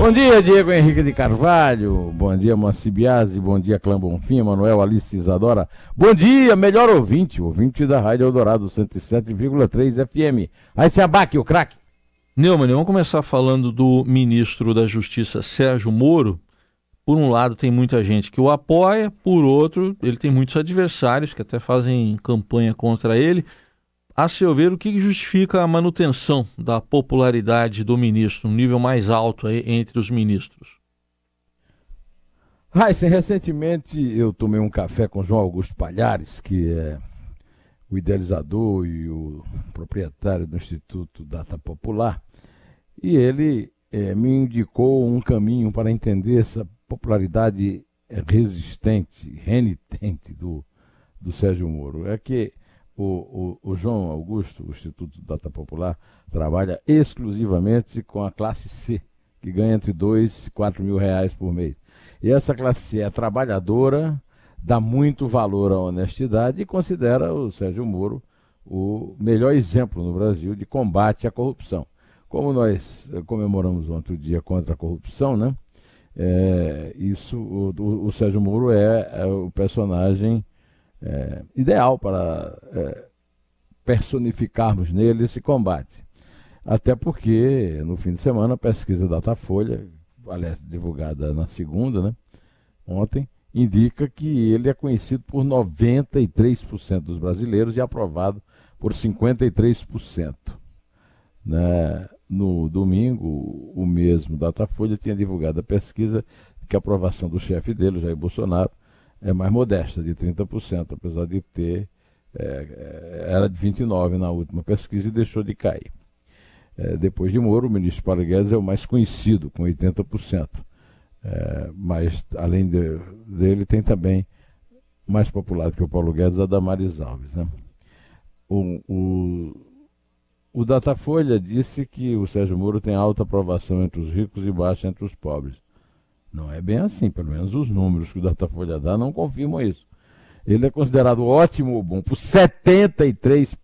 Bom dia, Diego Henrique de Carvalho. Bom dia, Moacir Biasi. Bom dia, Clã Bonfim, Manuel Alice Isadora. Bom dia, melhor ouvinte, ouvinte da Rádio Eldorado 107,3 FM. Aí se abaque, o craque. Neumann, vamos começar falando do ministro da Justiça, Sérgio Moro. Por um lado, tem muita gente que o apoia, por outro, ele tem muitos adversários que até fazem campanha contra ele. A seu ver, o que justifica a manutenção da popularidade do ministro, um nível mais alto aí entre os ministros? Raíssa, recentemente eu tomei um café com João Augusto Palhares, que é o idealizador e o proprietário do Instituto Data Popular, e ele é, me indicou um caminho para entender essa popularidade resistente, renitente do, do Sérgio Moro. É que o, o, o, João Augusto, o Instituto Data Popular, trabalha exclusivamente com a classe C, que ganha entre 2 e 4 mil reais por mês. E essa classe C é trabalhadora, dá muito valor à honestidade e considera o Sérgio Moro o melhor exemplo no Brasil de combate à corrupção. Como nós eh, comemoramos ontem o dia contra a corrupção, né? É, isso, o, o, Sérgio Moro é, é o personagem é, ideal para é, personificarmos nele esse combate. Até porque, no fim de semana, a pesquisa Datafolha, aliás, divulgada na segunda, né, ontem, indica que ele é conhecido por 93% dos brasileiros e aprovado por 53%. Né? No domingo, o mesmo Datafolha tinha divulgado a pesquisa que a aprovação do chefe dele, Jair Bolsonaro, é mais modesta, de 30%, apesar de ter. É, era de 29% na última pesquisa e deixou de cair. É, depois de Moro, o ministro Paulo Guedes é o mais conhecido, com 80%. É, mas, além de, dele, tem também, mais popular do que o Paulo Guedes, a Damares Alves. Né? O, o, o Datafolha disse que o Sérgio Moro tem alta aprovação entre os ricos e baixa entre os pobres. Não é bem assim, pelo menos os números que o Datafolha dá não confirmam isso. Ele é considerado ótimo ou bom por 73%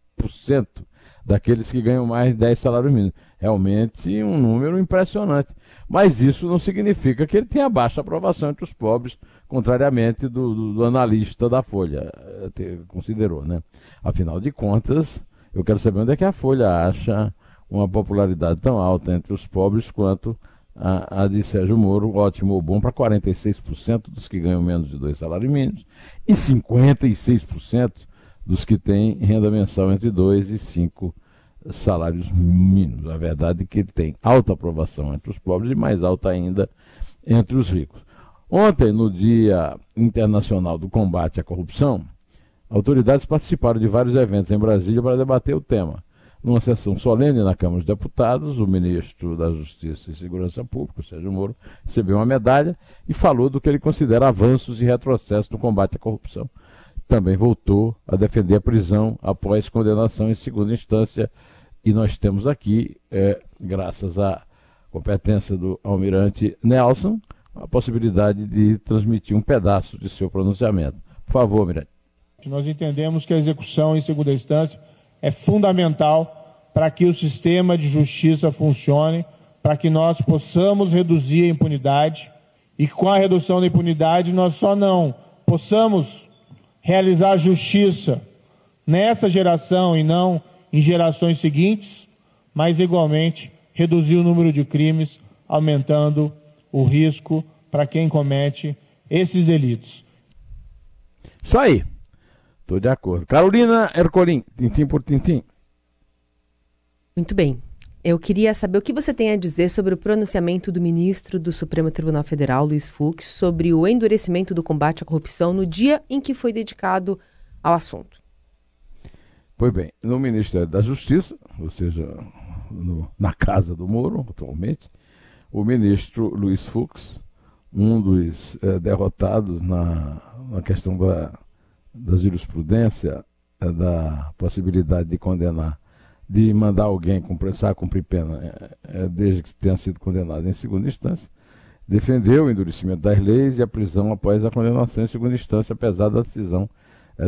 daqueles que ganham mais de 10 salários mínimos. Realmente um número impressionante. Mas isso não significa que ele tenha baixa aprovação entre os pobres, contrariamente do, do, do analista da Folha eh, considerou. Né? Afinal de contas, eu quero saber onde é que a Folha acha uma popularidade tão alta entre os pobres quanto a, a de Sérgio Moro, ótimo ou bom, para 46% dos que ganham menos de dois salários mínimos e 56% dos que têm renda mensal entre dois e cinco salários mínimos. A verdade é que ele tem alta aprovação entre os pobres e mais alta ainda entre os ricos. Ontem, no Dia Internacional do Combate à Corrupção, autoridades participaram de vários eventos em Brasília para debater o tema. Numa sessão solene na Câmara dos Deputados, o ministro da Justiça e Segurança Pública, Sérgio Moro, recebeu uma medalha e falou do que ele considera avanços e retrocessos no combate à corrupção. Também voltou a defender a prisão após condenação em segunda instância. E nós temos aqui, é, graças à competência do almirante Nelson, a possibilidade de transmitir um pedaço de seu pronunciamento. Por favor, almirante. Nós entendemos que a execução em segunda instância é fundamental para que o sistema de justiça funcione, para que nós possamos reduzir a impunidade e com a redução da impunidade nós só não possamos realizar justiça nessa geração e não em gerações seguintes, mas igualmente reduzir o número de crimes, aumentando o risco para quem comete esses delitos. Isso aí. Estou de acordo. Carolina Ercolim, tintim por tintim. Muito bem. Eu queria saber o que você tem a dizer sobre o pronunciamento do ministro do Supremo Tribunal Federal, Luiz Fux, sobre o endurecimento do combate à corrupção no dia em que foi dedicado ao assunto. Pois bem, no Ministério da Justiça, ou seja, no, na casa do Moro, atualmente, o ministro Luiz Fux, um dos é, derrotados na, na questão da da jurisprudência é, da possibilidade de condenar, de mandar alguém começar a cumprir pena, é, é, desde que tenha sido condenado em segunda instância, defendeu o endurecimento das leis e a prisão após a condenação em segunda instância, apesar da decisão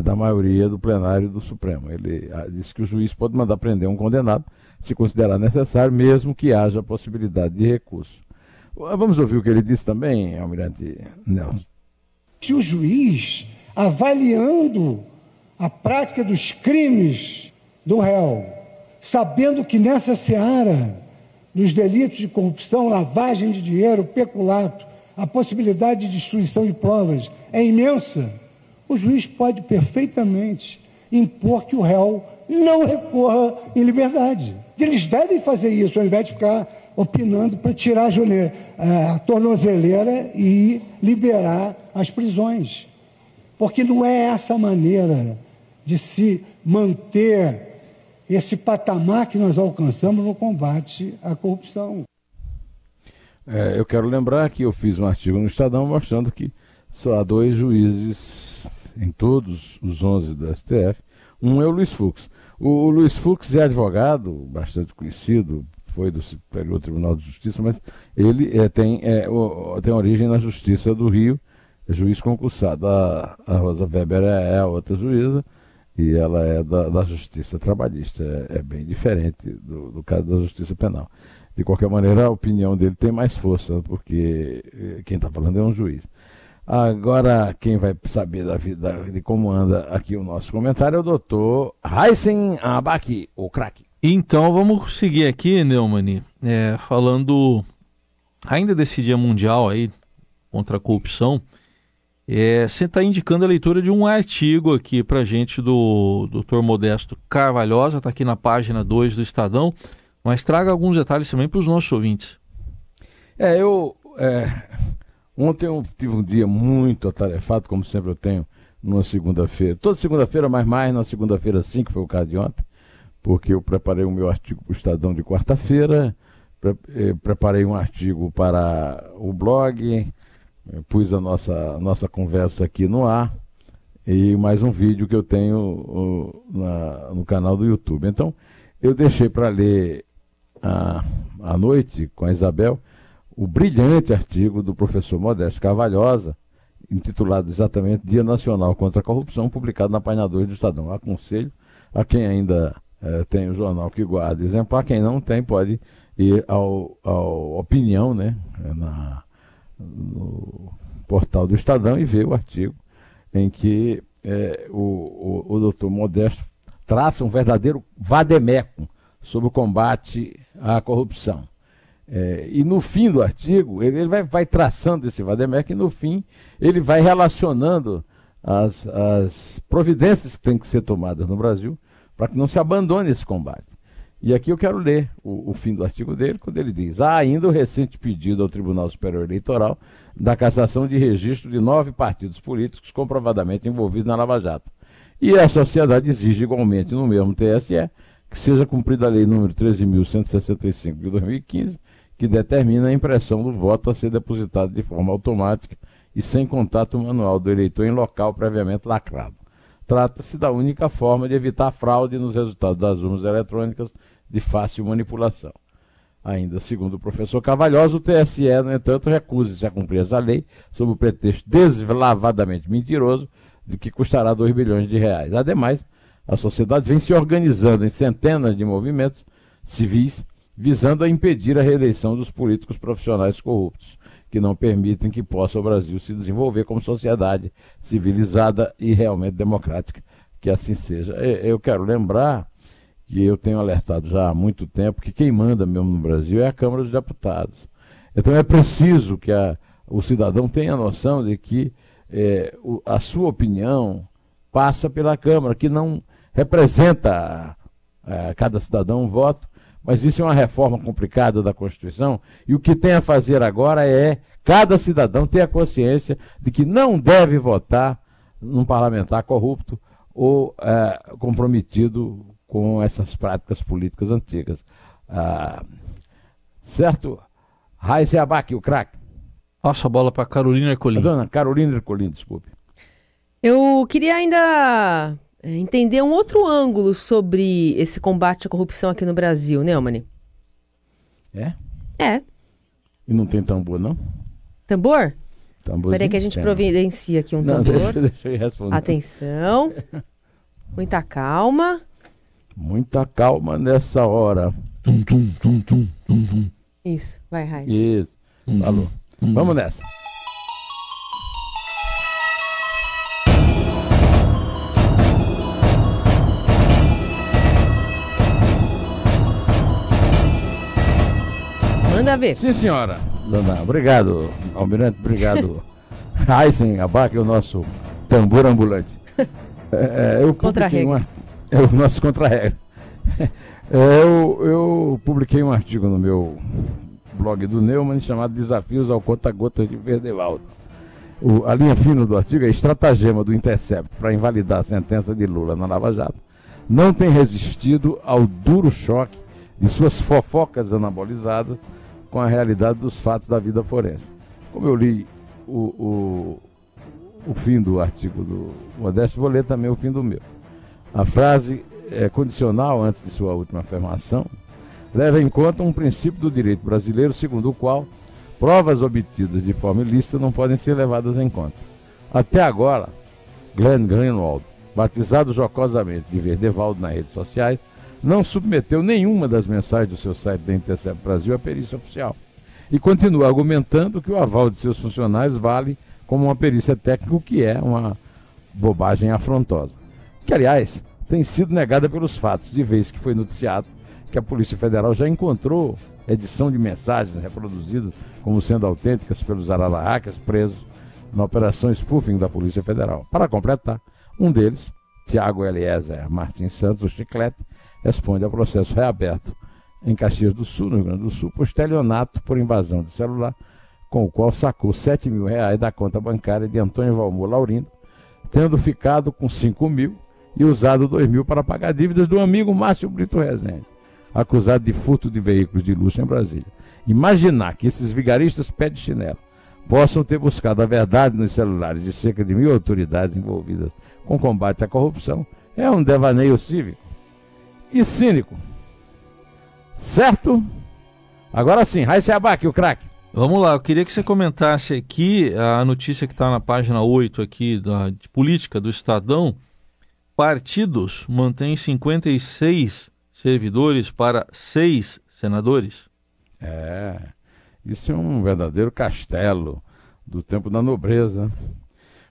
da maioria do plenário do Supremo. Ele a, disse que o juiz pode mandar prender um condenado se considerar necessário, mesmo que haja possibilidade de recurso. Vamos ouvir o que ele disse também, Almirante Nelson. Se o juiz, avaliando a prática dos crimes do réu, sabendo que nessa seara dos delitos de corrupção, lavagem de dinheiro, peculato, a possibilidade de destruição de provas é imensa, o juiz pode perfeitamente impor que o réu não recorra em liberdade. Eles devem fazer isso, ao invés de ficar opinando para tirar a, june... a tornozeleira e liberar as prisões. Porque não é essa maneira de se manter esse patamar que nós alcançamos no combate à corrupção. É, eu quero lembrar que eu fiz um artigo no Estadão mostrando que só há dois juízes em todos os 11 do STF. Um é o Luiz Fux. O, o Luiz Fux é advogado, bastante conhecido, foi do Superior Tribunal de Justiça, mas ele é, tem, é, o, tem origem na Justiça do Rio, juiz concursado. A, a Rosa Weber é, é, a outra juíza e ela é da, da Justiça Trabalhista. É, é bem diferente do, do, caso da Justiça Penal. De qualquer maneira, a opinião dele tem mais força, porque eh, quem está falando é um juiz. Agora, quem vai saber da vida, de como anda aqui o nosso comentário é o doutor Heisen Abaki, o craque. Então vamos seguir aqui, Neumann, é, falando ainda desse dia mundial aí contra a corrupção. É, você está indicando a leitura de um artigo aqui para gente do Dr. Modesto Carvalhosa, está aqui na página 2 do Estadão, mas traga alguns detalhes também para os nossos ouvintes. É, eu é, ontem eu tive um dia muito atarefado, como sempre eu tenho, numa segunda-feira. Toda segunda-feira, mas mais na segunda-feira sim, que foi o caso de ontem porque eu preparei o meu artigo para o Estadão de quarta-feira, pre eh, preparei um artigo para o blog, eh, pus a nossa, nossa conversa aqui no ar e mais um vídeo que eu tenho na, no canal do YouTube. Então, eu deixei para ler à, à noite com a Isabel o brilhante artigo do professor Modesto Carvalhosa, intitulado exatamente Dia Nacional contra a Corrupção, publicado na página 2 do Estadão. Aconselho a quem ainda é, tem o jornal que guarda exemplar, quem não tem pode ir ao, ao Opinião, né, na, no portal do Estadão e ver o artigo em que é, o, o, o doutor Modesto traça um verdadeiro vademeco sobre o combate à corrupção. É, e no fim do artigo, ele, ele vai, vai, traçando esse vademeco e no fim ele vai relacionando as, as providências que têm que ser tomadas no Brasil para que não se abandone esse combate. E aqui eu quero ler o, o, fim do artigo dele, quando ele diz: há ainda o recente pedido ao Tribunal Superior Eleitoral da cassação de registro de nove partidos políticos comprovadamente envolvidos na Lava Jato. E a sociedade exige igualmente no mesmo TSE que seja cumprida a Lei número 13.165 de 2015, que determina a impressão do voto a ser depositado de forma automática e sem contato manual do eleitor em local previamente lacrado. Trata-se da única forma de evitar fraude nos resultados das urnas eletrônicas de fácil manipulação. Ainda segundo o professor Cavalhosa, o TSE, no entanto, recusa-se a cumprir essa lei sob o pretexto deslavadamente mentiroso de que custará 2 bilhões de reais. Ademais, a sociedade vem se organizando em centenas de movimentos civis visando a impedir a reeleição dos políticos profissionais corruptos que não permitem que possa o Brasil se desenvolver como sociedade civilizada e realmente democrática. Que assim seja. Eu quero lembrar que eu tenho alertado já há muito tempo que quem manda mesmo no Brasil é a Câmara dos Deputados. Então é preciso que a, o cidadão tenha noção de que é, o, a sua opinião passa pela Câmara, que não representa a, a cada cidadão um voto, mas isso é uma reforma complicada da Constituição, e o que tem a fazer agora é cada cidadão ter a consciência de que não deve votar num parlamentar corrupto ou é, comprometido com essas práticas políticas antigas. Ah, certo? Raiz Abac, o craque. Passa a bola para Carolina Ercolim. dona Carolina Ercolim, desculpe. Eu queria ainda entender um outro ângulo sobre esse combate à corrupção aqui no Brasil, Neumann. É? É. E não tem tambor, não? Tambor? Tamborzinho? Peraí que a gente Tem. providencia aqui um Não, tambor. deixa, deixa eu responder. Atenção. Muita calma. Muita calma nessa hora. Tum, tum, tum, tum, tum, tum. Isso, vai, Raiz. Isso. Falou. Vamos nessa. Manda ver. Sim, senhora. Dona, obrigado, Almirante, obrego. Heisen Abac é o nosso tambor ambulante. É, é, eu publiquei um ar- É o nosso contra-regra. É, eu, eu publiquei um artigo no meu blog do Neumann chamado Desafios ao Conta-Gotas de Verdevaldo. O- a linha fina do artigo é estratagema do Intercept para invalidar a sentença de Lula na Lava Jato. Não tem resistido ao duro choque de suas fofocas anabolizadas com a realidade dos fatos da vida forense. Como eu li o, o, o fim do artigo do Modesto, vou ler também o fim do meu. A frase é condicional antes de sua última afirmação, leva em conta um princípio do direito brasileiro segundo o qual provas obtidas de forma ilícita não podem ser levadas em conta. Até agora, Glenn Greenwald, batizado jocosamente de Verdevaldo nas redes sociais, não submeteu nenhuma das mensagens do seu site da Intercept Brasil à perícia oficial e continua argumentando que o aval de seus funcionários vale como uma perícia técnica, o que é uma bobagem afrontosa. Que, aliás, tem sido negada pelos fatos, de vez que foi noticiado que a Polícia Federal já encontrou edição de mensagens reproduzidas como sendo autênticas pelos ararahacas presos na operação spoofing da Polícia Federal. Para completar, um deles, Tiago Eliezer Martins Santos, o Chiclete, responde a processo reaberto em Caxias do Sul, no Rio Grande do Sul, por estelionato por invasão de celular, com o qual sacou 7 mil reais da conta bancária de Antônio Valmor Laurindo, tendo ficado com 5 mil e usado 2 mil para pagar dívidas do amigo Márcio Brito Rezende, acusado de furto de veículos de luxo em Brasília. Imaginar que esses vigaristas pé de chinelo possam ter buscado a verdade nos celulares de cerca de mil autoridades envolvidas com combate à corrupção é um devaneio cívico e cínico. Certo? Agora sim, Raíssa Abac, o craque. Vamos lá, eu queria que você comentasse aqui a notícia que está na página 8 aqui da, de política do Estadão. Partidos mantêm 56 servidores para seis senadores. É, isso é um verdadeiro castelo do tempo da nobreza.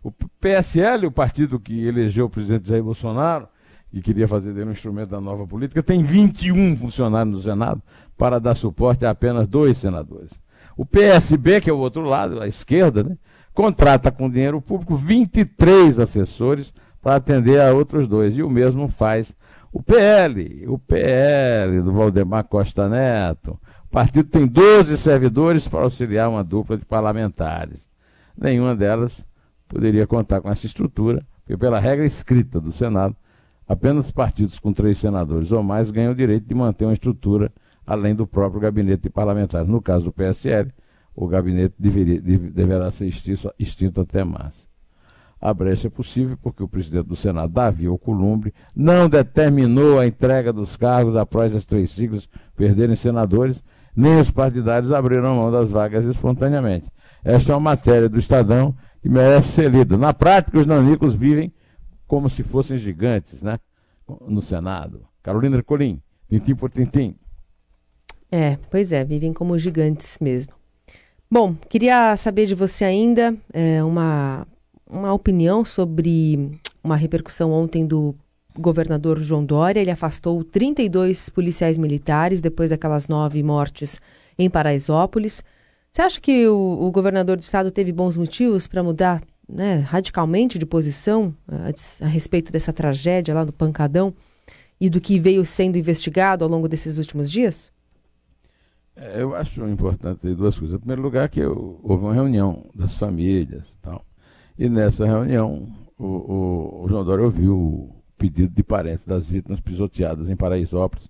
O PSL, o partido que elegeu o presidente Jair Bolsonaro, e queria fazer dele um instrumento da nova política, tem 21 funcionários no Senado para dar suporte a apenas dois senadores. O PSB, que é o outro lado, a esquerda, né, contrata com dinheiro público 23 assessores para atender a outros dois. E o mesmo faz o PL, o PL do Valdemar Costa Neto. O partido tem 12 servidores para auxiliar uma dupla de parlamentares. Nenhuma delas poderia contar com essa estrutura, porque pela regra escrita do Senado, apenas partidos com três senadores ou mais ganham o direito de manter uma estrutura além do próprio gabinete de parlamentares. No caso do PSL, o gabinete deveria, deve- deverá ser extinto, extinto até março. A brecha é possível porque o presidente do Senado, Davi Alcolumbre, não determinou a entrega dos cargos após as três siglas perderem senadores, nem os partidários abriram mão das vagas espontaneamente. Esta é uma matéria do Estadão que merece ser lida. Na prática, os nanicos vivem como se fossem gigantes, né? No Senado. Carolina Ercolim, tintim por tintim. É, pois é, vivem como gigantes mesmo. Bom, queria saber de você ainda é, uma, uma opinião sobre uma repercussão ontem do governador João Dória. Ele afastou 32 policiais militares depois daquelas nove mortes em Paraisópolis. Você acha que o, o governador do estado teve bons motivos para mudar né, radicalmente de posição a, a respeito dessa tragédia lá do Pancadão e do que veio sendo investigado ao longo desses últimos dias? É, Eu acho importante duas coisas. Em primeiro lugar, que houve uma reunião das famílias tal. E nessa reunião, o, o- o João Dória ouviu o pedido de parentes das vítimas pisoteadas em Paraisópolis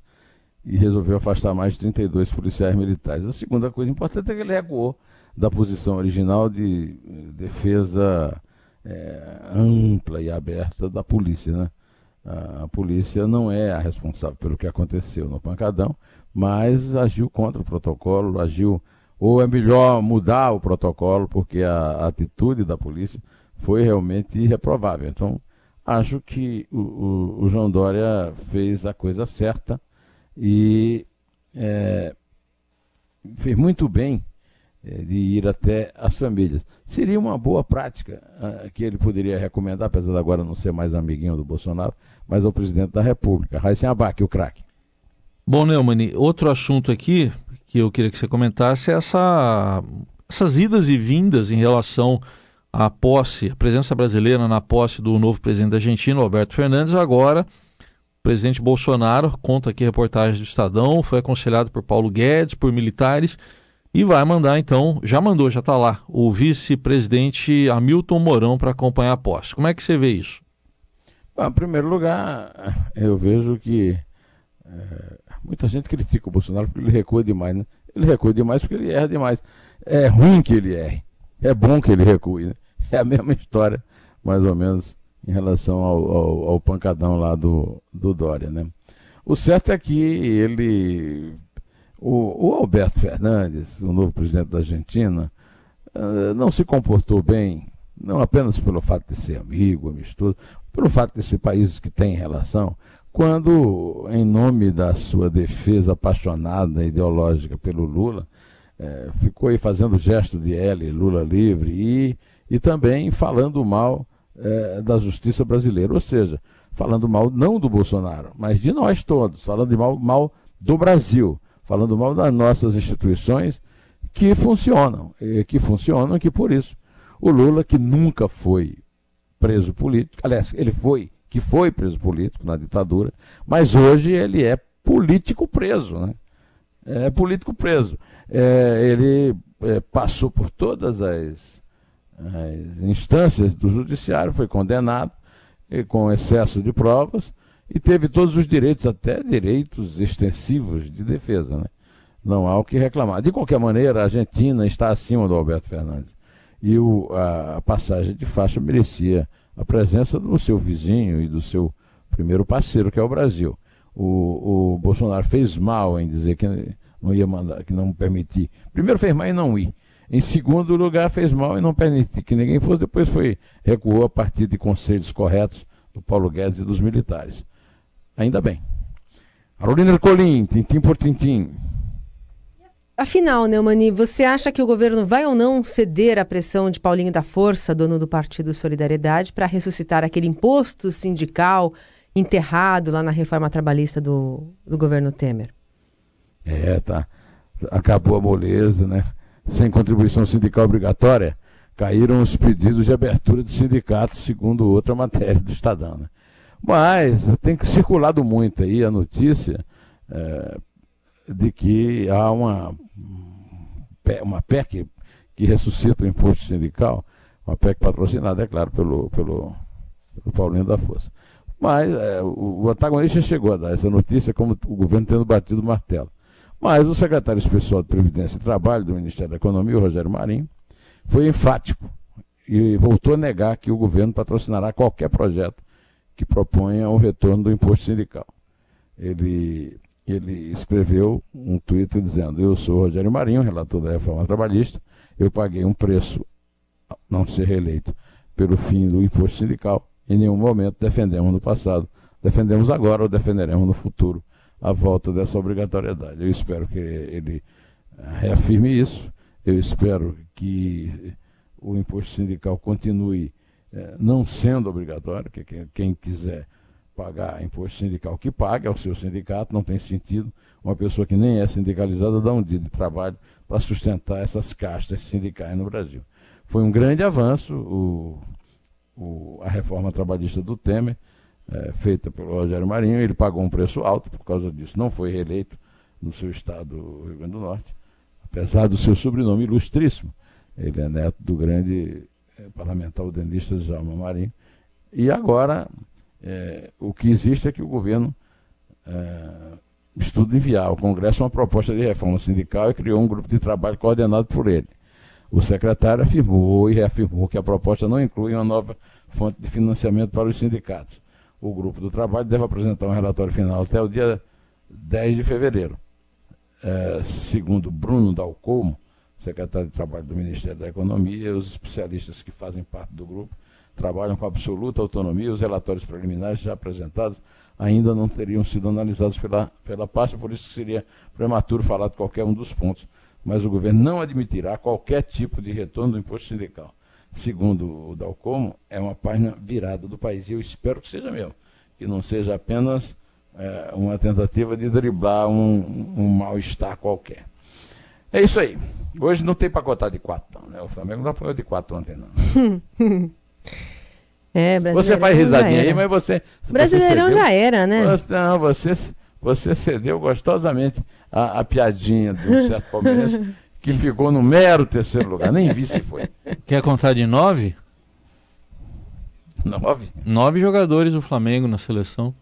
e resolveu afastar mais de 32 policiais militares. A segunda coisa importante é que ele recuou da posição original de eh, defesa eh, ampla e aberta da polícia, né? A polícia não é a responsável pelo que aconteceu no Pancadão, mas agiu contra o protocolo, agiu, ou é melhor mudar o protocolo, porque a atitude da polícia foi realmente irreprovável. Então, acho que o, o, o João Dória fez a coisa certa e é, fez muito bem é, de ir até as famílias. Seria uma boa prática uh, que ele poderia recomendar, apesar de agora não ser mais amiguinho do Bolsonaro, mas ao presidente da República, Raíssen Abac, o craque. Bom, Neumann, outro assunto aqui que eu queria que você comentasse é essa, essas idas e vindas em relação à posse, a presença brasileira na posse do novo presidente argentino, Alberto Fernandes, agora o presidente Bolsonaro, conta aqui a reportagem do Estadão, foi aconselhado por Paulo Guedes, por militares, e vai mandar então, já mandou, já está lá, o vice-presidente Hamilton Mourão para acompanhar a posse. Como é que você vê isso? Bom, em primeiro lugar, eu vejo que é, muita gente critica o Bolsonaro porque ele recua demais, né? Ele recua demais porque ele erra demais. É ruim que ele erre, é bom que ele recue, né? É a mesma história, mais ou menos, em relação ao, ao, ao pancadão lá do, do Dória, né? O certo é que ele o, o Alberto Fernandes, o novo presidente da Argentina, uh, não se comportou bem, não apenas pelo fato de ser amigo, amistoso, pelo fato de ser países que têm relação, quando, em nome da sua defesa apaixonada ideológica pelo Lula, eh, ficou aí fazendo gesto de L, Lula livre, e, e também falando mal eh, da justiça brasileira, ou seja, falando mal não do Bolsonaro, mas de nós todos, falando mal, mal do Brasil falando mal das nossas instituições que funcionam, que funcionam, que por isso o Lula, que nunca foi preso político, aliás, ele foi, que foi preso político na ditadura, mas hoje ele é político preso, né? É político preso. É, ele é, passou por todas as, as, instâncias do judiciário, foi condenado com excesso de provas, e teve todos os direitos, até direitos extensivos de defesa. Né? Não há o que reclamar. De qualquer maneira, a Argentina está acima do Alberto Fernandes. E o, a, passagem de faixa merecia a presença do seu vizinho e do seu primeiro parceiro, que é o Brasil. O, o Bolsonaro fez mal em dizer que não ia mandar, que não permitir. Primeiro fez mal em não ir. Em segundo lugar, fez mal em não permitir que ninguém fosse. Depois foi recuou a partir de conselhos corretos do Paulo Guedes e dos militares. Ainda bem. Carolina Ercolim, tintim por tintim. Afinal, Neumani, você acha que o governo vai ou não ceder à pressão de Paulinho da Força, dono do Partido Solidariedade, para ressuscitar aquele imposto sindical enterrado lá na reforma trabalhista do, do governo Temer? É, tá. Acabou a moleza, né? Sem contribuição sindical obrigatória, caíram os pedidos de abertura de sindicatos, segundo outra matéria do Estadão. Né? Mas tem circulado muito aí a notícia é, de que há uma, uma PEC que ressuscita o imposto sindical, uma PEC patrocinada, é claro, pelo, pelo, pelo Paulinho da Força. Mas é, o, o antagonista chegou a dar essa notícia como o governo tendo batido o martelo. Mas o secretário especial de Previdência e Trabalho do Ministério da Economia, o Rogério Marinho, foi enfático e voltou a negar que o governo patrocinará qualquer projeto que proponha o retorno do imposto sindical. Ele, ele escreveu um tweet dizendo: Eu sou Rogério Marinho, relator da reforma trabalhista, eu paguei um preço, não ser reeleito, pelo fim do imposto sindical. Em nenhum momento defendemos no passado, defendemos agora ou defenderemos no futuro a volta dessa obrigatoriedade. Eu espero que ele reafirme isso, eu espero que o imposto sindical continue não sendo obrigatório, que quem quiser pagar imposto sindical que pague ao seu sindicato, não tem sentido uma pessoa que nem é sindicalizada dar um dia de trabalho para sustentar essas castas sindicais no Brasil. Foi um grande avanço o, o, a reforma trabalhista do Temer, é, feita pelo Rogério Marinho, ele pagou um preço alto por causa disso, não foi reeleito no seu estado, Rio Grande do Norte, apesar do seu sobrenome ilustríssimo. Ele é neto do grande é, parlamentar udenista Djalma Marinho. E agora, é, o que existe é que o governo é, estuda enviar ao Congresso uma proposta de reforma sindical e criou um grupo de trabalho coordenado por ele. O secretário afirmou e reafirmou que a proposta não inclui uma nova fonte de financiamento para os sindicatos. o grupo do trabalho deve apresentar um relatório final até o dia 10 de fevereiro. É, segundo Bruno Dalcomo, secretário de Trabalho do Ministério da Economia, os especialistas que fazem parte do grupo trabalham com absoluta autonomia. Os relatórios preliminares já apresentados ainda não teriam sido analisados pela, pela pasta, por isso que seria prematuro falar de qualquer um dos pontos. Mas o governo não admitirá qualquer tipo de retorno do imposto sindical. Segundo o Dalcomo, é uma página virada do país. E eu espero que seja mesmo, que não seja apenas é, uma tentativa de driblar um, um mal-estar qualquer. É isso aí. Hoje não tem pacotar de quatro, não, né? O Flamengo não apoiou de quatro ontem, não. é, você faz risadinha aí, mas você. Brasileirão você já era, né? Você, não, você, você cedeu gostosamente a, a piadinha um certo palmeirense que ficou no mero terceiro lugar. Nem vi se foi. Quer contar de nove? Nove? Nove jogadores do Flamengo na seleção.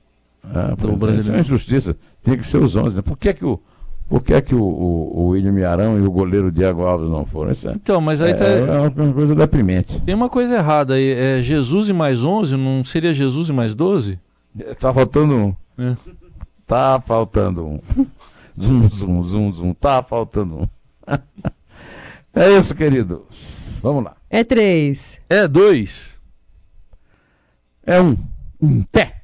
Ah, do brasileiro. Isso é uma injustiça. Tem que ser os onze. Né? Por que, que o. Por que, que o, o, o William Arão e o goleiro Diego Alves não foram? Isso é, então, mas aí é, tá... é uma coisa deprimente. Tem uma coisa errada aí. É Jesus e mais 11? Não seria Jesus e mais 12? Tá faltando um. É. Tá faltando um. Zum, zum, zum, zum. Tá faltando um. é isso, querido. Vamos lá. É três. É dois. É um. Um pé.